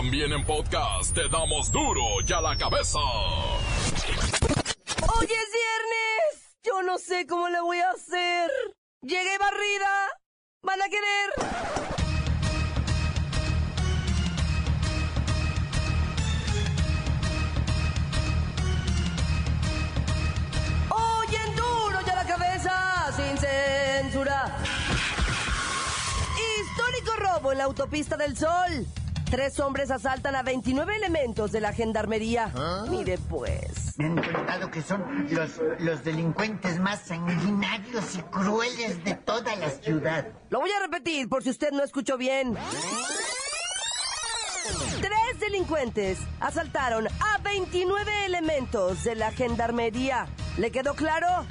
También en podcast te damos duro y a la cabeza. Hoy es viernes. Yo no sé cómo le voy a hacer. Llegué barrida. ¿Van a querer? Hoy en duro y a la cabeza. Sin censura. Histórico robo en la autopista del Sol. Tres hombres asaltan a 29 elementos de la gendarmería. Mire pues. Me han contado que son los, los delincuentes más sanguinarios y crueles de toda la ciudad. Lo voy a repetir por si usted no escuchó bien. Tres delincuentes asaltaron a 29 elementos de la gendarmería. ¿Le quedó claro?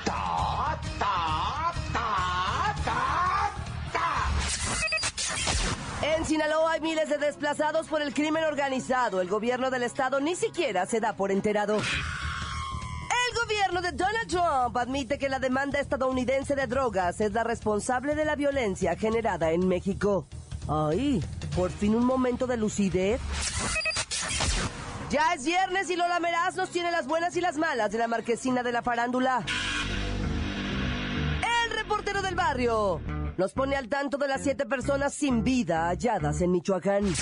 En Sinaloa hay miles de desplazados por el crimen organizado. El gobierno del estado ni siquiera se da por enterado. El gobierno de Donald Trump admite que la demanda estadounidense de drogas es la responsable de la violencia generada en México. Ay, por fin un momento de lucidez. Ya es viernes y Lola Meraz nos tiene las buenas y las malas de la marquesina de la farándula. El reportero del barrio nos pone al tanto de las siete personas sin vida halladas en Michoacán. Y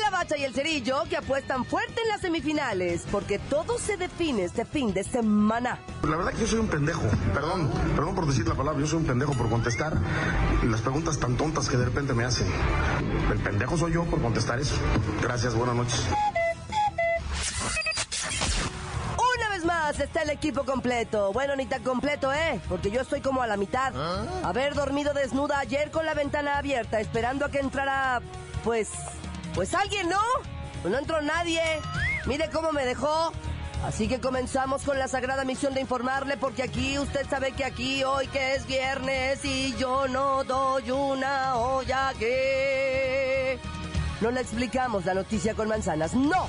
la bacha y el cerillo que apuestan fuerte en las semifinales porque todo se define este fin de semana. La verdad que yo soy un pendejo, perdón, perdón por decir la palabra, yo soy un pendejo por contestar las preguntas tan tontas que de repente me hacen. El pendejo soy yo por contestar eso. Gracias, buenas noches. Está el equipo completo. Bueno, ni tan completo, ¿eh? Porque yo estoy como a la mitad. Haber dormido desnuda ayer con la ventana abierta, esperando a que entrara, pues, pues alguien, ¿no? Pues no entró nadie. Mire cómo me dejó. Así que comenzamos con la sagrada misión de informarle, porque aquí, usted sabe que aquí, hoy que es viernes, y yo no doy una olla que... No le explicamos la noticia con manzanas, no.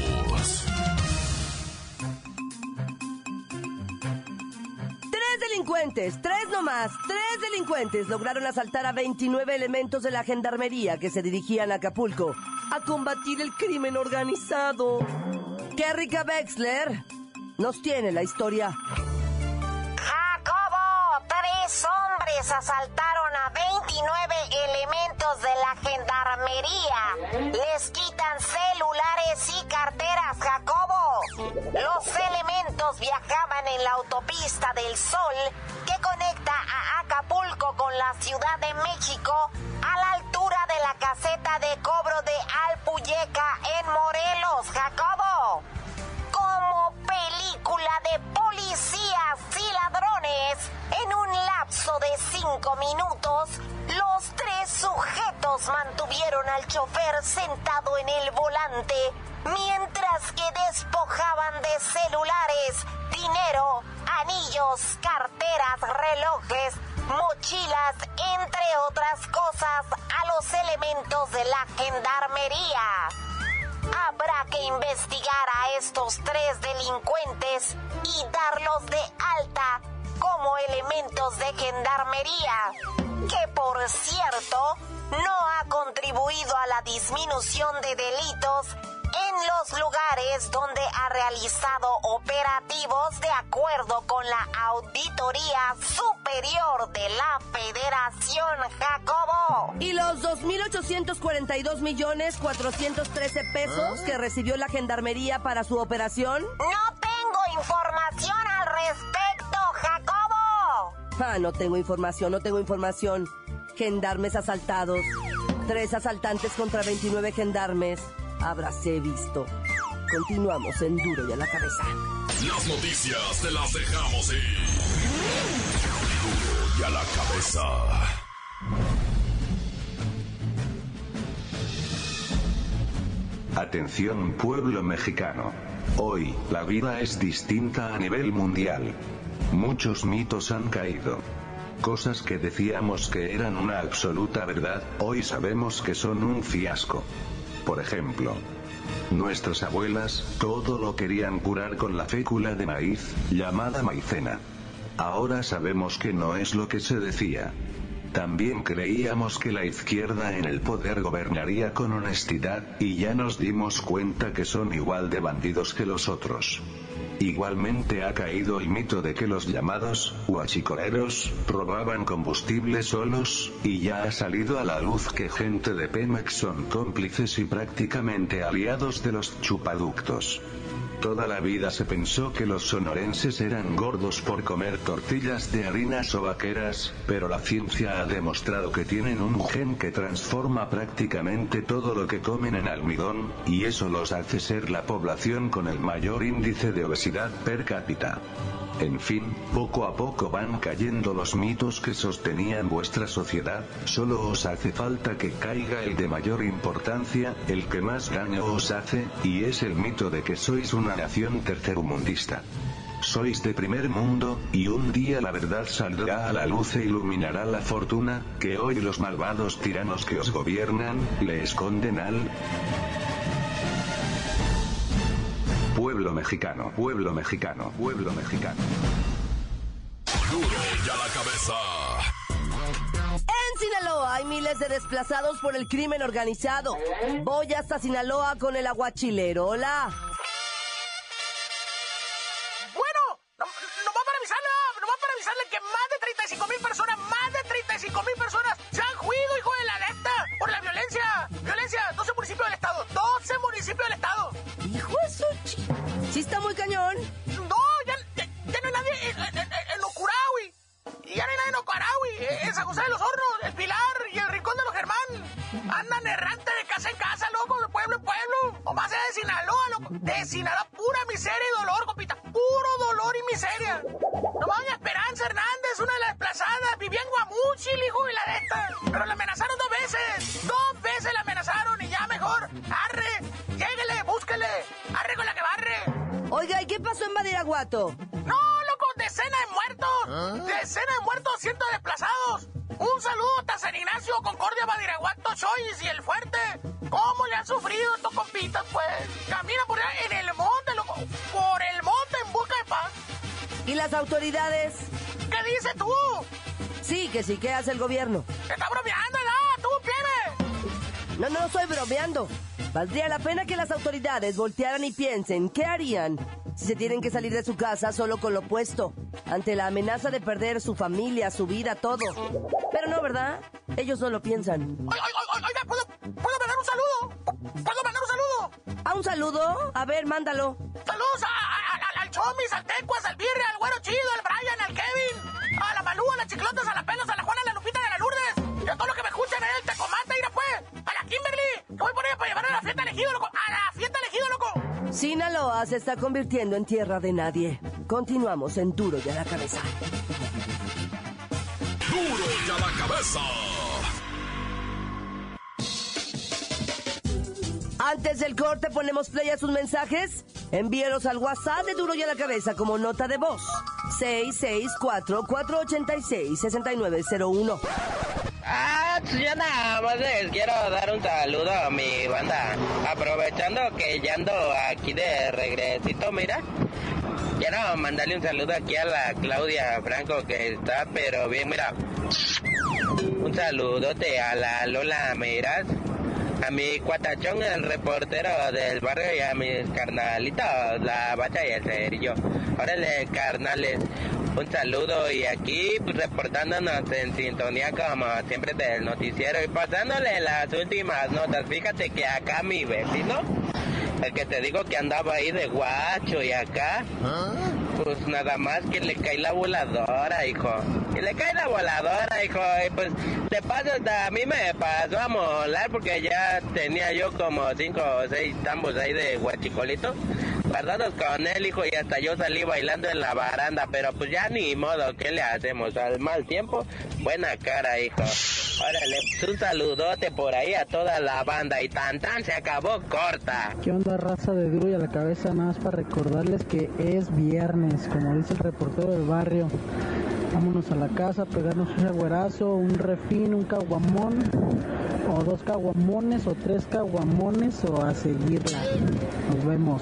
Delincuentes, tres nomás, tres delincuentes lograron asaltar a 29 elementos de la gendarmería que se dirigían a Acapulco a combatir el crimen organizado. Kerrika Wexler nos tiene la historia. Jacobo, tres hombres asaltaron a 29 elementos de la gendarmería. Les quitan celulares y carteras, Jacobo. Los elementos viajaban en la autopista del Sol que conecta a Acapulco con la Ciudad de México a la altura de la caseta de cobro de Alpuyeca en Morelos, Jacobo de policías y ladrones. En un lapso de cinco minutos, los tres sujetos mantuvieron al chofer sentado en el volante, mientras que despojaban de celulares, dinero, anillos, carteras, relojes, mochilas, entre otras cosas, a los elementos de la gendarmería. Habrá que investigar a estos tres delincuentes y darlos de alta como elementos de gendarmería, que por cierto no ha contribuido a la disminución de delitos en los lugares donde ha realizado operativos de acuerdo con la Auditoría Superior de la Federación Jacobo. Y los 2.842 millones 413 pesos que recibió la gendarmería para su operación. No tengo información al respecto, Jacobo. Ah, no tengo información, no tengo información. Gendarmes asaltados. Tres asaltantes contra 29 gendarmes. Habráse visto. Continuamos en Duro y a la cabeza. Las noticias te las dejamos ir. Duro y a la cabeza. Atención pueblo mexicano. Hoy, la vida es distinta a nivel mundial. Muchos mitos han caído. Cosas que decíamos que eran una absoluta verdad, hoy sabemos que son un fiasco. Por ejemplo, nuestras abuelas, todo lo querían curar con la fécula de maíz, llamada maicena. Ahora sabemos que no es lo que se decía. También creíamos que la izquierda en el poder gobernaría con honestidad, y ya nos dimos cuenta que son igual de bandidos que los otros. Igualmente ha caído el mito de que los llamados huachicoleros robaban combustible solos, y ya ha salido a la luz que gente de Pemex son cómplices y prácticamente aliados de los chupaductos. Toda la vida se pensó que los sonorenses eran gordos por comer tortillas de harinas o vaqueras, pero la ciencia ha demostrado que tienen un gen que transforma prácticamente todo lo que comen en almidón, y eso los hace ser la población con el mayor índice de obesidad per cápita. En fin, poco a poco van cayendo los mitos que sostenían vuestra sociedad, solo os hace falta que caiga el de mayor importancia, el que más daño os hace, y es el mito de que sois una nación tercermundista. Sois de primer mundo, y un día la verdad saldrá a la luz e iluminará la fortuna, que hoy los malvados tiranos que os gobiernan, le esconden al pueblo mexicano, pueblo mexicano, pueblo mexicano. Duro ya la cabeza. En Sinaloa hay miles de desplazados por el crimen organizado. Voy hasta Sinaloa con el aguachilero. Hola. Bueno, no, nomás para avisarle, nomás para avisarle que más de 35 mil personas, más de 35 mil personas Sí está muy cañón. No, ya, ya, no hay nadie en, en, en. Y ya no hay nadie en Ocarahui, en San José de los Hornos, el Pilar y el Rincón de los Germán. Andan errante de casa en casa, loco, de pueblo en pueblo. O más allá de Sinaloa, loco. De Sinaloa, pura miseria y dolor, compita. Puro dolor y miseria. Nomás doña Esperanza Hernández, una de las desplazadas, vivía en Guamúchil, hijo de la neta. Pero la amenazaron dos veces. Dos veces la amenazaron y ya mejor. Badiraguato? No, loco, decena de muertos. Decena de muertos, cientos de desplazados. Un saludo hasta San Ignacio, Concordia, Badiraguato, Choiz y El Fuerte. ¿Cómo le han sufrido estos compitas, pues? Camina por allá en el monte, loco. Por el monte en busca de paz. ¿Y las autoridades? ¿Qué dices tú? Sí, que sí, ¿qué hace el gobierno? ¿Está bromeando, no? ¿Tú, pibe? No, no estoy bromeando. Valdría la pena que las autoridades voltearan y piensen qué harían si se tienen que salir de su casa solo con lo opuesto, ante la amenaza de perder su familia, su vida, todo. Pero no, ¿verdad? Ellos no lo piensan. ¿puedo, ¿puedo mandar un saludo? ¿Puedo mandar un saludo? ¿A un saludo? A ver, mándalo. Saludos a, a- a- al Chomis, al Tecuas, al Birre, Sinaloa se está convirtiendo en tierra de nadie. Continuamos en Duro y a la cabeza. Duro ya la cabeza. Antes del corte ponemos play a sus mensajes. Envíelos al WhatsApp de Duro y a la cabeza como nota de voz. 664-486-6901. Pues yo nada más les quiero dar un saludo a mi banda. Aprovechando que ya ando aquí de regresito, mira. Quiero mandarle un saludo aquí a la Claudia Franco que está pero bien, mira. Un saludote a la Lola Miras. A mi cuatachón, el reportero del barrio, y a mis carnalitos, la bacha y el cerillo. Órale, carnales, un saludo y aquí reportándonos en sintonía como siempre del noticiero y pasándole las últimas notas. Fíjate que acá mi vecino, el que te digo que andaba ahí de guacho y acá, pues nada más que le cae la voladora, hijo. Y le cae la voladora, hijo. Y pues de paso hasta a mí me pasó a molar porque ya tenía yo como cinco o seis tambos ahí de guachicolito. Con él, hijo, y hasta yo salí bailando en la baranda, pero pues ya ni modo, ¿qué le hacemos? Al mal tiempo, buena cara, hijo. Órale, pues un saludote por ahí a toda la banda y tan tan se acabó corta. ¿Qué onda raza de duro y a la cabeza? Nada más para recordarles que es viernes, como dice el reportero del barrio. Vámonos a la casa, pegarnos un agüerazo, un refín, un caguamón, o dos caguamones, o tres caguamones, o a seguirla. Nos vemos.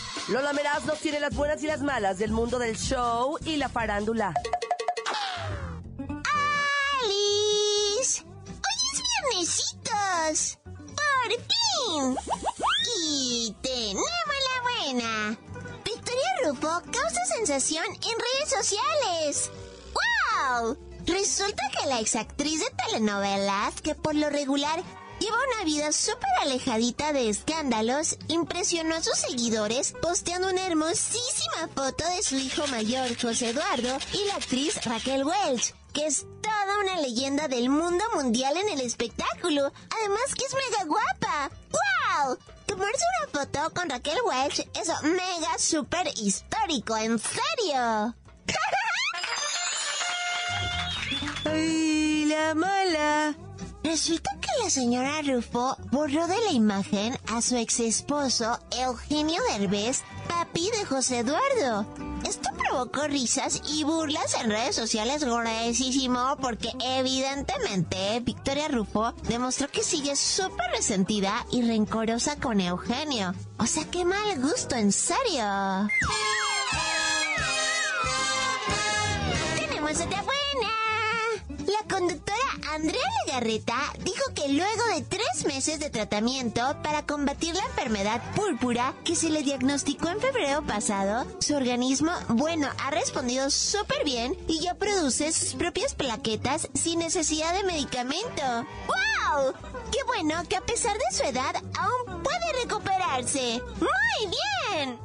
Lola Meraz nos tiene las buenas y las malas del mundo del show y la farándula. ¡Alice! ¡Hoy es viernesitos! ¡Por fin! Y tenemos la buena. Victoria Rufo causa sensación en redes sociales. ¡Wow! Resulta que la exactriz de telenovelas, que por lo regular lleva una vida súper alejadita de escándalos, impresionó a sus seguidores posteando una hermosísima foto de su hijo mayor, José Eduardo, y la actriz Raquel Welch, que es toda una leyenda del mundo mundial en el espectáculo. Además que es mega guapa. ¡Wow! Tomarse una foto con Raquel Welch es mega súper histórico, en serio. ¡Ay, la mala! Resulta la señora Rufo borró de la imagen a su ex esposo Eugenio Derbez, papi de José Eduardo. Esto provocó risas y burlas en redes sociales gruesísimo porque evidentemente Victoria Rufo demostró que sigue súper resentida y rencorosa con Eugenio. O sea, qué mal gusto, en serio. Tenemos otra buena. La conductora Andrea Legarreta dijo que luego de tres meses de tratamiento para combatir la enfermedad púrpura que se le diagnosticó en febrero pasado, su organismo, bueno, ha respondido súper bien y ya produce sus propias plaquetas sin necesidad de medicamento. ¡Wow! ¡Qué bueno que a pesar de su edad aún puede recuperarse! ¡Muy bien!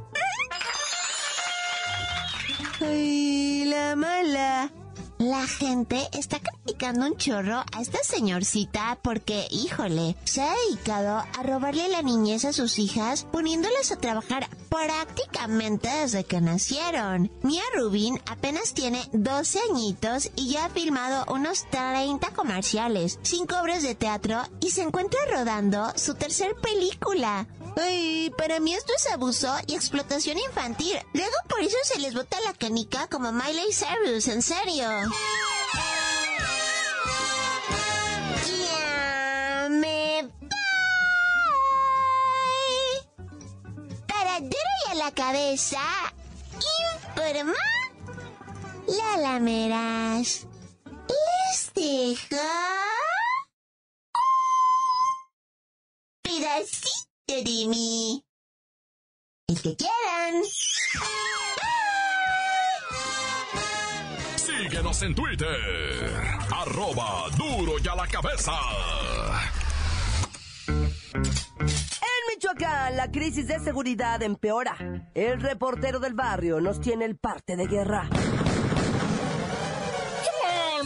¡Ay, la mala! La gente está criticando un chorro a esta señorcita porque, híjole, se ha dedicado a robarle la niñez a sus hijas poniéndolas a trabajar prácticamente desde que nacieron. Mia Rubin apenas tiene 12 añitos y ya ha filmado unos 30 comerciales, 5 obras de teatro y se encuentra rodando su tercer película. Ay, para mí esto es abuso y explotación infantil. Luego por eso se les bota la canica como Miley Cyrus, en serio. Ya. Para duro a la cabeza, informa la lameras. Les dejo pedacito de mí. El que quieran. Síguenos en Twitter. Arroba duro y a la cabeza. En Michoacán, la crisis de seguridad empeora. El reportero del barrio nos tiene el parte de guerra.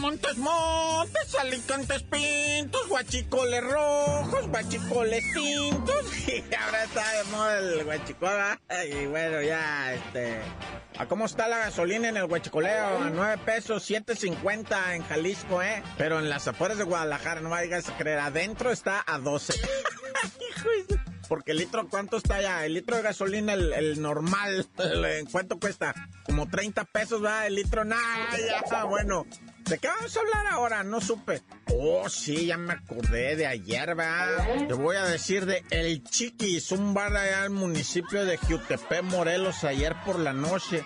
Montes, montes, alicantes pintos, guachicoles rojos, guachicoles tintos. Y ahora está de moda el guachicola. Y bueno, ya, este... ¿A cómo está la gasolina en el huachicoleo? A 9 pesos, 7.50 en Jalisco, ¿eh? Pero en las afueras de Guadalajara, no digas a creer, adentro está a 12. Hijo de- Porque el litro, ¿cuánto está ya? El litro de gasolina, el, normal, ¿en cuánto cuesta? Como 30 pesos, va el litro. Nah, ya, bueno. ¿De qué vamos a hablar ahora? No supe. Oh, sí, ya me acordé de ayer, va. Te voy a decir de El Chiquis, un bar allá al municipio de Jutepec, Morelos, ayer por la noche.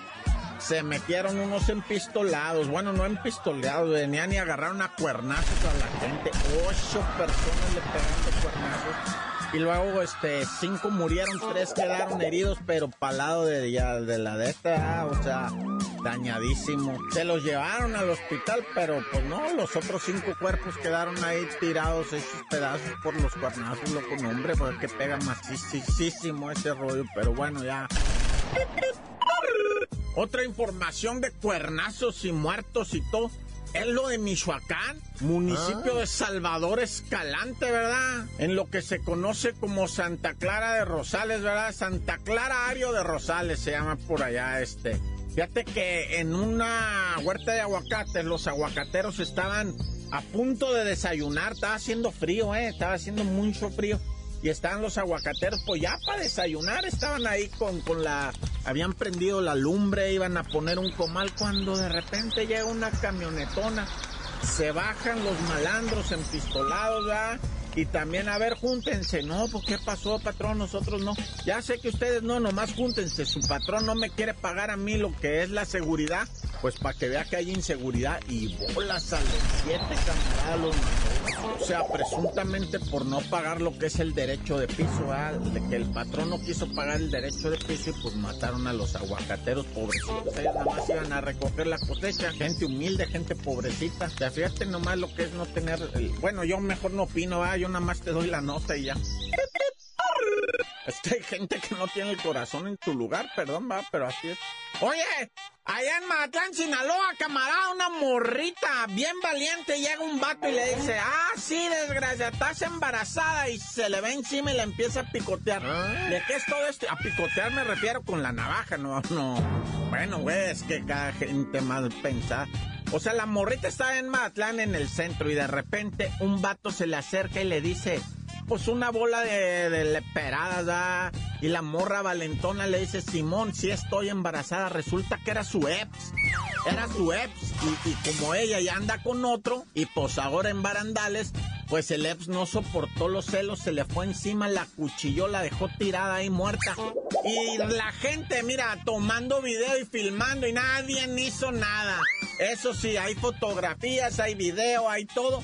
Se metieron unos empistolados. Bueno, no empistolados, venían y agarraron a cuernazos a la gente. Ocho personas le pegaron cuernazos. Y luego, este, cinco murieron, tres quedaron heridos, pero para lado de, ya, de la de esta, ah, o sea, dañadísimo. Se los llevaron al hospital, pero pues no, los otros cinco cuerpos quedaron ahí tirados, hechos pedazos por los cuernazos, loco, no, hombre, porque pega masísimo ese rollo, pero bueno, ya. Otra información de cuernazos y muertos y todo. Es lo de Michoacán, municipio de Salvador Escalante, ¿verdad? En lo que se conoce como Santa Clara de Rosales, ¿verdad? Santa Clara Ario de Rosales se llama por allá este. Fíjate que en una huerta de aguacates los aguacateros estaban a punto de desayunar, estaba haciendo frío, ¿eh? Estaba haciendo mucho frío y estaban los aguacateros, pues ya para desayunar, estaban ahí con, con la, habían prendido la lumbre, iban a poner un comal cuando de repente llega una camionetona, se bajan los malandros empistolados, ¿verdad? Y también, a ver, júntense, ¿no? Pues, ¿qué pasó, patrón? Nosotros no. Ya sé que ustedes no, nomás júntense. Su patrón no me quiere pagar a mí lo que es la seguridad. Pues para que vea que hay inseguridad y bolas a los siete camaradas O sea, presuntamente por no pagar lo que es el derecho de piso, ¿verdad? De que el patrón no quiso pagar el derecho de piso y pues mataron a los aguacateros pobrecitos. Ellos nada más iban a recoger la cosecha. Gente humilde, gente pobrecita. Sea, fíjate nomás lo que es no tener... Bueno, yo mejor no opino, ¿verdad? nada más te doy la nota y ya. Es que hay gente que no tiene el corazón en tu lugar, perdón, va, pero así es. Oye, allá en Mazatlán, Sinaloa, camarada, una morrita bien valiente, llega un vato y le dice, ah, sí, desgracia, estás embarazada y se le ve encima y le empieza a picotear. ¿De qué es todo esto? A picotear me refiero con la navaja, no, no. Bueno, güey, es que cada gente mal pensada. O sea, la morrita está en Mazatlán en el centro y de repente un vato se le acerca y le dice, pues una bola de, de leperadas. Y la morra valentona le dice, Simón, si estoy embarazada, resulta que era su ex. Era su ex. Y, y como ella ya anda con otro, y pues ahora en barandales, pues el ex no soportó los celos, se le fue encima, la cuchilló, la dejó tirada ahí muerta. Y la gente, mira, tomando video y filmando y nadie hizo nada. Eso sí, hay fotografías, hay video, hay todo.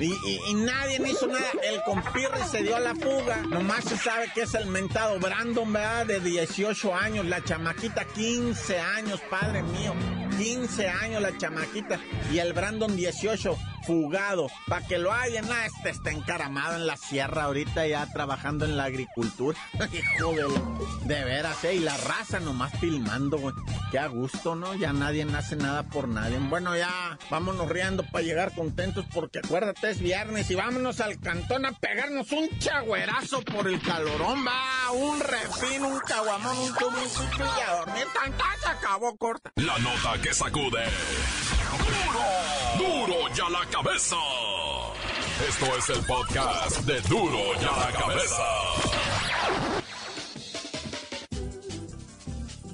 Y, y- y nadie hizo nada. El compirre se dio a la fuga. Nomás se sabe que es el mentado Brandon, ¿verdad? De 18 años. La chamaquita, 15 años, padre mío. 15 años la chamaquita. Y el Brandon, 18, fugado. Para que lo hayan, ah, este está encaramado en la sierra ahorita ya trabajando en la agricultura. Hijo de, de veras, ¿eh? Y la raza nomás filmando, güey. Qué a gusto, ¿no? Ya nadie hace nada por nadie. Bueno, ya vámonos riendo para llegar contentos porque acuérdate, es viernes y vámonos al cantón a pegarnos un chagüerazo por el calorón, va. Un refín, un caguamón, un tubo, un y a dormir. Tan, tan, se acabó corta. La nota que sacude. ¡Duro! ¡Duro ya la cabeza! Esto es el podcast de Duro ya la cabeza.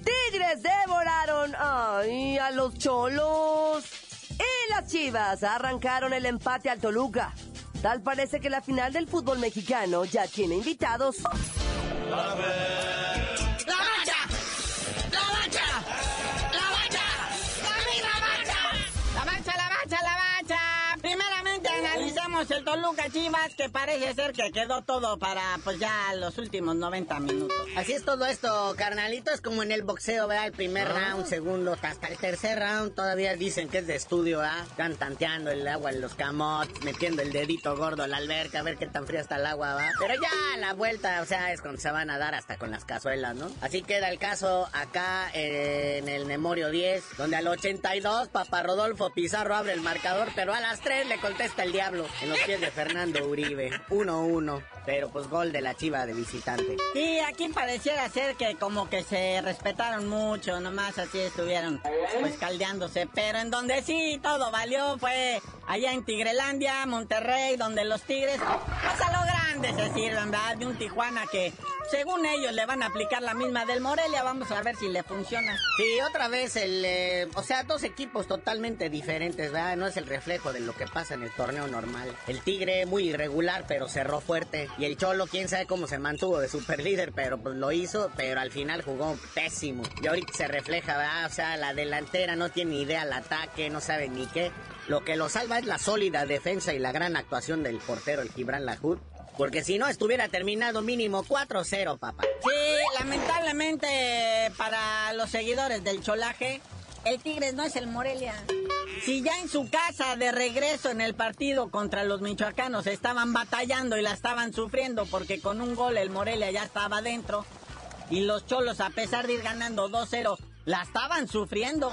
Tigres devoraron ay, a los cholos. Y las chivas arrancaron el empate al Toluca. Tal parece que la final del fútbol mexicano ya tiene invitados. ¡La Toluca Chivas, que parece ser que quedó todo para pues ya los últimos 90 minutos. Así es todo esto, carnalito. Es como en el boxeo, ¿verdad? El primer Ah. round, segundo, hasta el tercer round todavía dicen que es de estudio, ¿verdad? Están tanteando el agua en los camotes, metiendo el dedito gordo a la alberca, a ver qué tan fría está el agua, ¿va? Pero ya la vuelta, o sea, es cuando se van a dar hasta con las cazuelas, ¿no? Así queda el caso acá eh, en el Memorio 10, donde al 82 Papá Rodolfo Pizarro abre el marcador, pero a las 3 le contesta el diablo en los pies de Fernando Uribe. 1-1, pero pues gol de la chiva de visitante. Y aquí pareciera ser que como que se respetaron mucho, nomás así estuvieron pues caldeándose, pero en donde sí todo valió fue allá en Tigrelandia, Monterrey, donde los Tigres pues se sirven, ¿verdad? De un Tijuana que según ellos le van a aplicar la misma del Morelia, vamos a ver si le funciona. Sí, otra vez el, eh, o sea, dos equipos totalmente diferentes, ¿verdad? No es el reflejo de lo que pasa en el torneo normal. El Tigre muy irregular, pero cerró fuerte. Y el Cholo, quién sabe cómo se mantuvo de super líder, pero pues lo hizo, pero al final jugó pésimo. Y ahorita se refleja, ¿verdad? O sea, la delantera no tiene ni idea al ataque, no sabe ni qué. Lo que lo salva es la sólida defensa y la gran actuación del portero, el Gibran Lahoud. Porque si no estuviera terminado mínimo 4-0, papá. Sí, lamentablemente para los seguidores del cholaje, el Tigres no es el Morelia. Si ya en su casa de regreso en el partido contra los michoacanos estaban batallando y la estaban sufriendo porque con un gol el Morelia ya estaba dentro y los cholos a pesar de ir ganando 2-0 la estaban sufriendo,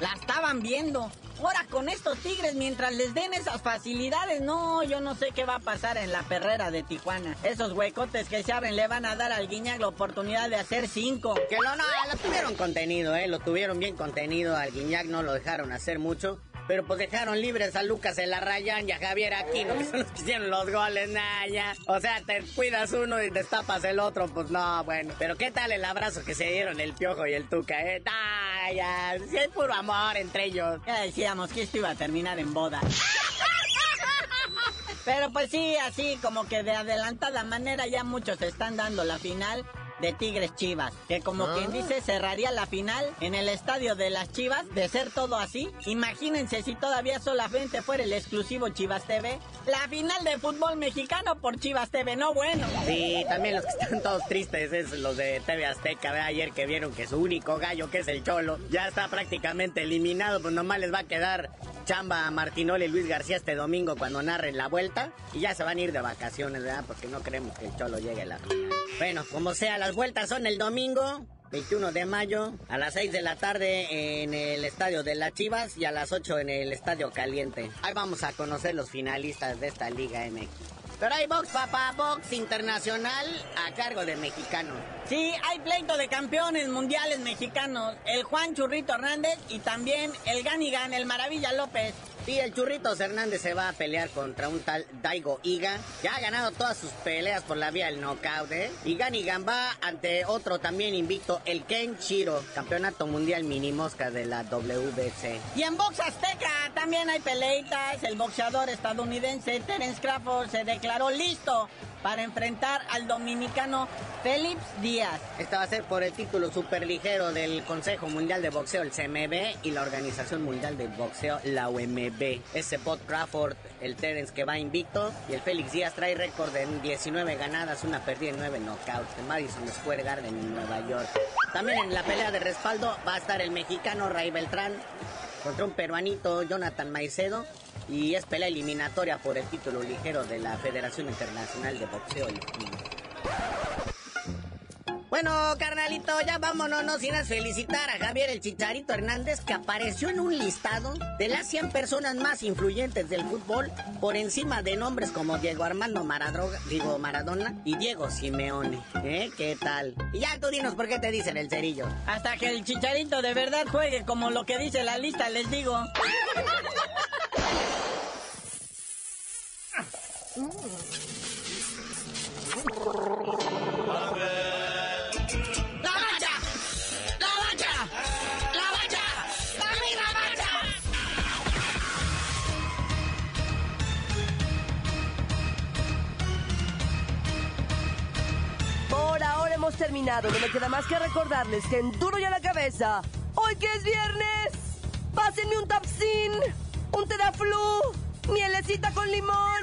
la estaban viendo. Ahora con estos Tigres, mientras les den esas facilidades, no, yo no sé qué va a pasar en la perrera de Tijuana. Esos huecotes que se abren le van a dar al Guiñac la oportunidad de hacer cinco. Que no, no, lo tuvieron contenido, eh, lo tuvieron bien contenido. Al Guiñac no lo dejaron hacer mucho. Pero pues dejaron libres a Lucas en la Rayan y a Javier Aquino, que son los que hicieron los goles, Naya. O sea, te cuidas uno y destapas el otro, pues no, bueno. Pero qué tal el abrazo que se dieron el Piojo y el Tuca, eh. Naya, si hay puro amor entre ellos. Ya decíamos que esto iba a terminar en boda. Pero pues sí, así como que de adelantada manera ya muchos están dando la final de Tigres Chivas, que como quien dice cerraría la final en el estadio de las Chivas, de ser todo así. Imagínense si todavía solamente fuera el exclusivo Chivas TV, la final de fútbol mexicano por Chivas TV, no bueno. Sí, también los que están todos tristes es los de TV Azteca, ayer que vieron que su único gallo, que es el Cholo, ya está prácticamente eliminado, pues nomás les va a quedar chamba a Martinoli y Luis García este domingo cuando narren la vuelta y ya se van a ir de vacaciones, ¿verdad? Porque no queremos que el Cholo llegue a la final. Bueno, como sea, las vueltas son el domingo. 21 de mayo a las 6 de la tarde en el estadio de las Chivas y a las 8 en el estadio caliente. Ahí vamos a conocer los finalistas de esta Liga MX. Pero hay box, papá, box internacional a cargo de mexicanos. Sí, hay pleito de campeones mundiales mexicanos. El Juan Churrito Hernández y también el Ganigan, el Maravilla López. Sí, el Churritos Hernández se va a pelear contra un tal Daigo Iga, que ha ganado todas sus peleas por la vía del knockout, ¿eh? Y Ganigan va ante otro también invicto, el Ken Chiro, campeonato mundial mini mosca de la WBC. Y en box azteca también hay peleitas. El boxeador estadounidense Terence Crawford se declaró listo para enfrentar al dominicano Félix Díaz. Esta va a ser por el título superligero del Consejo Mundial de Boxeo, el CMB, y la Organización Mundial de Boxeo, la UMB. Ese Bot Crawford, el Terence que va invicto, y el Félix Díaz trae récord en 19 ganadas, una perdida en 9 knockouts en Madison Square Garden en Nueva York. También en la pelea de respaldo va a estar el mexicano Ray Beltrán contra un peruanito Jonathan Maicedo y es pelea eliminatoria por el título ligero de la Federación Internacional de Boxeo Bueno, carnalito, ya vámonos, no sin felicitar a Javier el Chicharito Hernández que apareció en un listado de las 100 personas más influyentes del fútbol por encima de nombres como Diego Armando Maradona, digo Maradona y Diego Simeone. ¿Eh? ¿Qué tal? Y ya tú dinos por qué te dicen el cerillo. Hasta que el Chicharito de verdad juegue como lo que dice la lista, les digo. Por ahora hemos terminado. No me queda más que recordarles que en Duro y a la Cabeza, hoy que es viernes, pásenme un tapsin, un tedaflu, mielecita con limón,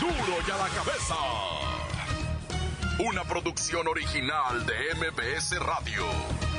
Duro y a la cabeza. Una producción original de MBS Radio.